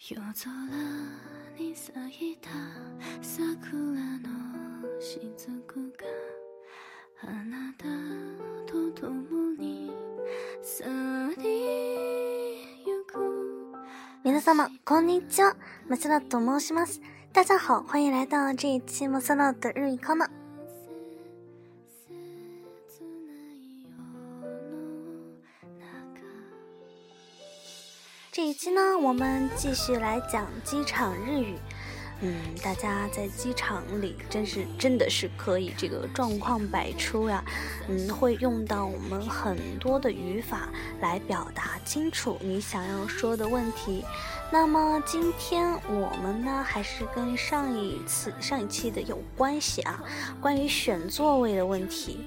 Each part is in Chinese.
夜空に咲いた桜の雫があなたと共に去りゆく皆様、こんにちは。松田と申します。大家好，欢迎来到这一期 m a 的日语 c o 这一期呢，我们继续来讲机场日语。嗯，大家在机场里真是真的是可以这个状况百出呀。嗯，会用到我们很多的语法来表达清楚你想要说的问题。那么今天我们呢，还是跟上一次上一期的有关系啊，关于选座位的问题。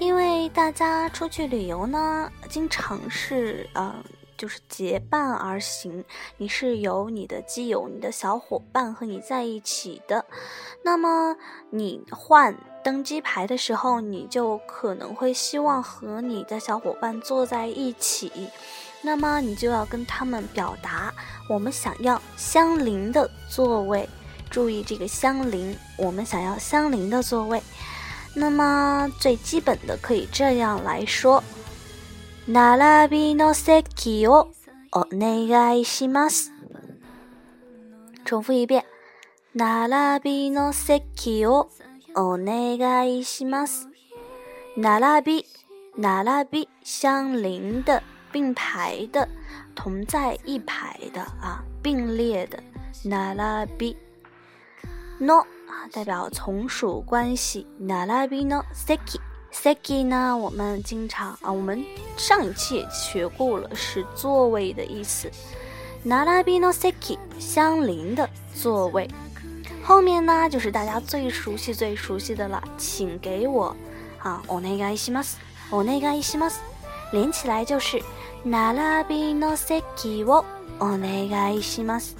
因为大家出去旅游呢，经常是呃。就是结伴而行，你是有你的基友、你的小伙伴和你在一起的。那么你换登机牌的时候，你就可能会希望和你的小伙伴坐在一起。那么你就要跟他们表达，我们想要相邻的座位。注意这个相邻，我们想要相邻的座位。那么最基本的可以这样来说。並びの席をお願いします。重复一遍。並びの席をお願いします。並び、並び、相邻的、并排的、同在一排的啊，并列的。並びの啊，代表从属关系。並びの席。 Seki 呢？我们经常啊，我们上一期也学过了，是座位的意思。Narabi no seki，相邻的座位。后面呢，就是大家最熟悉、最熟悉的了，请给我啊，onegai shimasu，onegai shimasu，连起来就是 Narabi no seki wo onegai shimasu，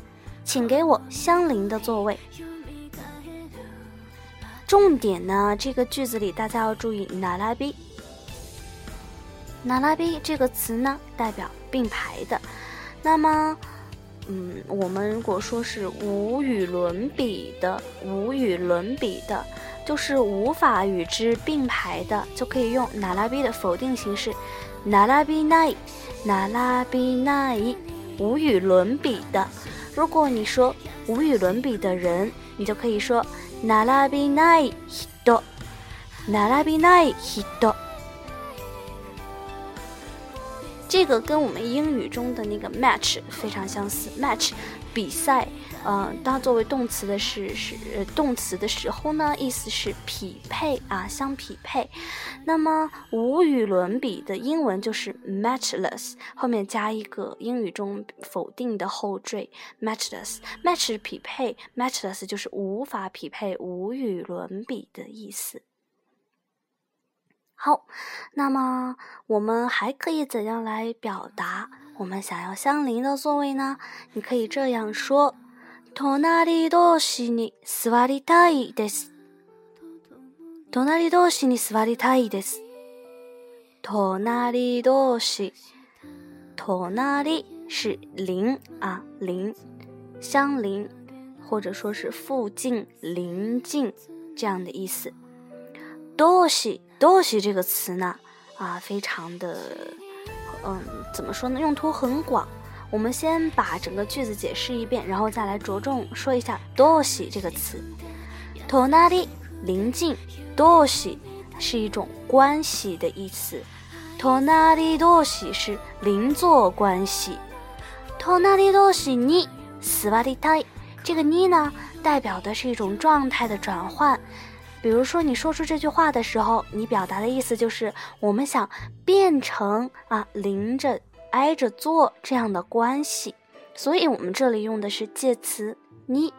请给我相邻的座位。重点呢，这个句子里大家要注意“哪拉比”。哪拉比这个词呢，代表并排的。那么，嗯，我们如果说是无与伦比的，无与伦比的，就是无法与之并排的，就可以用“哪拉比”的否定形式“哪拉比奈”，“哪拉比奈”，无与伦比的。如果你说无与伦比的人，你就可以说。並びない人，並びない人。这个跟我们英语中的那个 match 非常相似。match 比赛，呃，当作为动词的是是动词的时候呢，意思是匹配啊，相匹配。那么无与伦比的英文就是 matchless，后面加一个英语中否定的后缀 matchless。match 匹配，matchless 就是无法匹配、无与伦比的意思。好，那么我们还可以怎样来表达我们想要相邻的座位呢？你可以这样说：隣同士に座りたいです。隣同士に座りたいです。隣同士，隣是邻啊，邻，相邻，或者说是附近、邻近这样的意思。多西多西这个词呢，啊，非常的， 嗯，怎么说呢？用途很广。我们先把整个句子解释一遍，然后再来着重说一下多西这个词。托那里临近，多西是一种关系的意思。托那里多西是邻座关系。托那里多西你斯瓦里泰，这个 ni 呢，代表的是一种状态的转换。比如说，你说出这句话的时候，你表达的意思就是我们想变成啊临着挨着坐这样的关系，所以我们这里用的是介词你。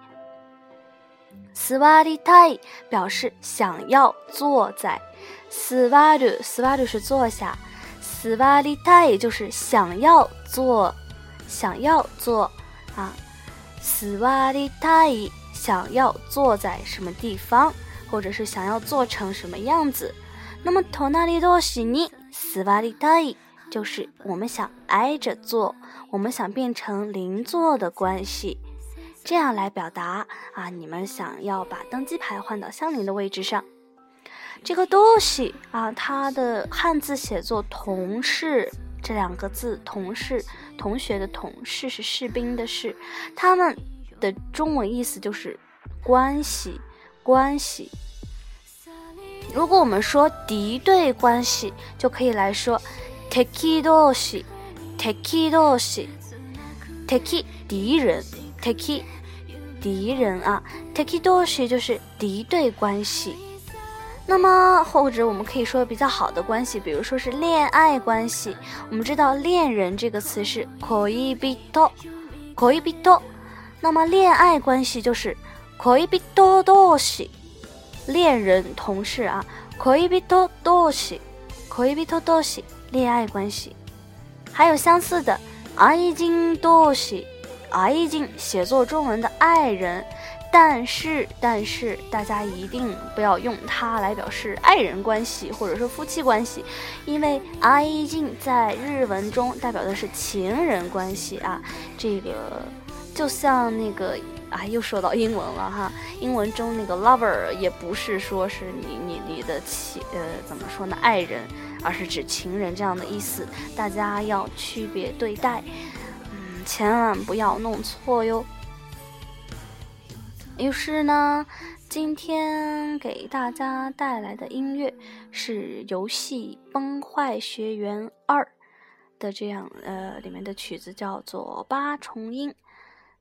swarita 表示想要坐在 s w a d u s w a d u 是坐下 s w a d i t a i 就是想要坐，想要坐啊，swarita 想要坐在什么地方？或者是想要做成什么样子，那么托那里多西尼斯瓦里泰就是我们想挨着坐，我们想变成邻座的关系，这样来表达啊，你们想要把登机牌换到相邻的位置上。这个东西啊，它的汉字写作“同事”这两个字，同事、同学的同事是士兵的士，他们的中文意思就是关系，关系。如果我们说敌对关系，就可以来说 t a k i d o s h i t a k i d o s h i t a k i 敌人 t a k i 敌人啊 t a k i d o s h i 就是敌对关系。那么，或者我们可以说比较好的关系，比如说是恋爱关系。我们知道“恋人”这个词是 koi bito，koi bito。那么，恋爱关系就是恋人同士，恋人同事啊，恋人同士，恋人同士。恋爱关系，还有相似的爱情多西，爱情写作中文的爱人，但是但是大家一定不要用它来表示爱人关系或者说夫妻关系，因为爱情在日文中代表的是情人关系啊，这个就像那个。啊，又说到英文了哈！英文中那个 lover 也不是说是你你你的情呃怎么说呢爱人，而是指情人这样的意思，大家要区别对待，嗯，千万不要弄错哟。于是呢，今天给大家带来的音乐是游戏《崩坏学园二》的这样呃里面的曲子，叫做八重音。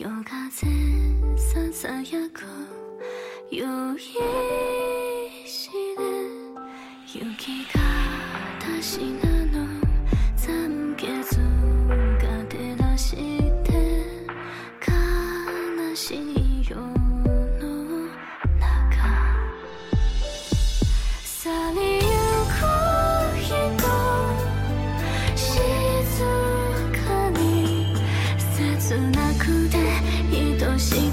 夜風颼颼，搖曳。雪，雪。心。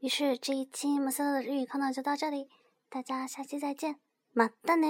于是这一期莫斯的日语课呢就到这里，大家下期再见，马达呢。